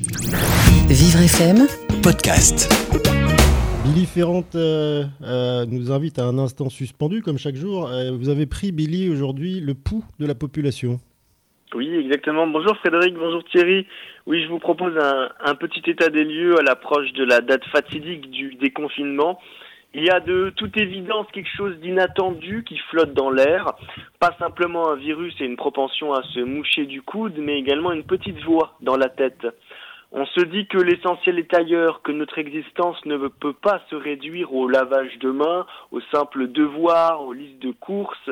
Vivre FM, podcast. Billy Ferrand euh, euh, nous invite à un instant suspendu, comme chaque jour. Euh, vous avez pris, Billy, aujourd'hui le pouls de la population. Oui, exactement. Bonjour Frédéric, bonjour Thierry. Oui, je vous propose un, un petit état des lieux à l'approche de la date fatidique du déconfinement. Il y a de toute évidence quelque chose d'inattendu qui flotte dans l'air. Pas simplement un virus et une propension à se moucher du coude, mais également une petite voix dans la tête. On se dit que l'essentiel est ailleurs, que notre existence ne peut pas se réduire au lavage de mains, aux simples devoirs, aux listes de courses.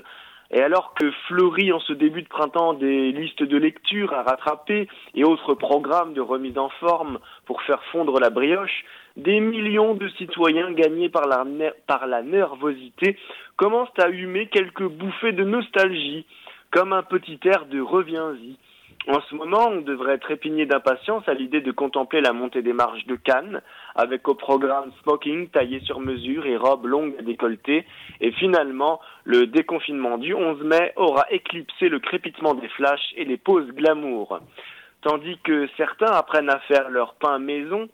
Et alors que fleurit en ce début de printemps des listes de lecture à rattraper et autres programmes de remise en forme pour faire fondre la brioche, des millions de citoyens gagnés par la, par la nervosité commencent à humer quelques bouffées de nostalgie, comme un petit air de reviens-y. En ce moment, on devrait trépigner d'impatience à l'idée de contempler la montée des marches de Cannes, avec au programme smoking taillé sur mesure et robes longues à. Et finalement, le déconfinement du 11 mai aura éclipsé le crépitement des flashs et les pauses glamour. Tandis que certains apprennent à faire leur pain maison,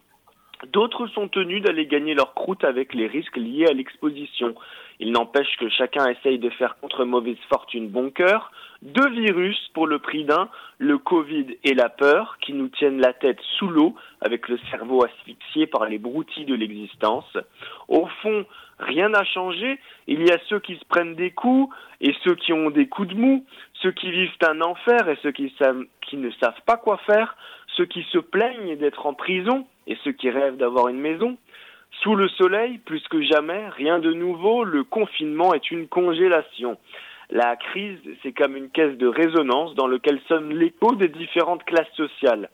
D'autres sont tenus d'aller gagner leur croûte avec les risques liés à l'exposition. Il n'empêche que chacun essaye de faire contre mauvaise fortune bon cœur. Deux virus pour le prix d'un, le Covid et la peur, qui nous tiennent la tête sous l'eau, avec le cerveau asphyxié par les broutilles de l'existence. Au fond, rien n'a changé. Il y a ceux qui se prennent des coups et ceux qui ont des coups de mou, ceux qui vivent un enfer et ceux qui, qui ne savent pas quoi faire, ceux qui se plaignent d'être en prison et ceux qui rêvent d'avoir une maison. Sous le soleil, plus que jamais, rien de nouveau, le confinement est une congélation. La crise, c'est comme une caisse de résonance dans laquelle sonne l'écho des différentes classes sociales.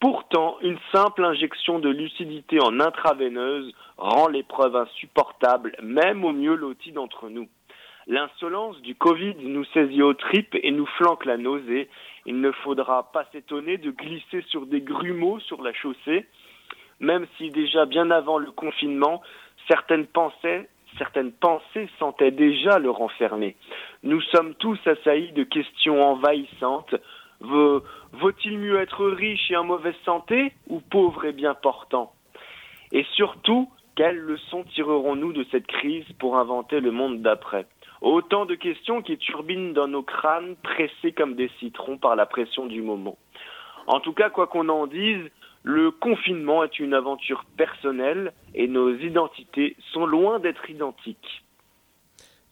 Pourtant, une simple injection de lucidité en intraveineuse rend l'épreuve insupportable, même au mieux loti d'entre nous. L'insolence du Covid nous saisit aux tripes et nous flanque la nausée. Il ne faudra pas s'étonner de glisser sur des grumeaux sur la chaussée même si déjà bien avant le confinement, certaines pensées, certaines pensées sentaient déjà le renfermer. Nous sommes tous assaillis de questions envahissantes. Vaut-il mieux être riche et en mauvaise santé ou pauvre et bien portant? Et surtout, quelles leçons tirerons-nous de cette crise pour inventer le monde d'après? Autant de questions qui turbinent dans nos crânes, pressés comme des citrons par la pression du moment. En tout cas, quoi qu'on en dise, le confinement est une aventure personnelle et nos identités sont loin d'être identiques.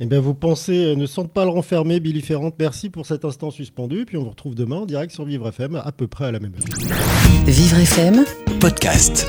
Eh bien, vos pensées ne sentent pas le renfermer, Billy Ferrand. Merci pour cet instant suspendu. Puis on vous retrouve demain en direct sur Vivre FM, à peu près à la même heure. Vivre FM, podcast.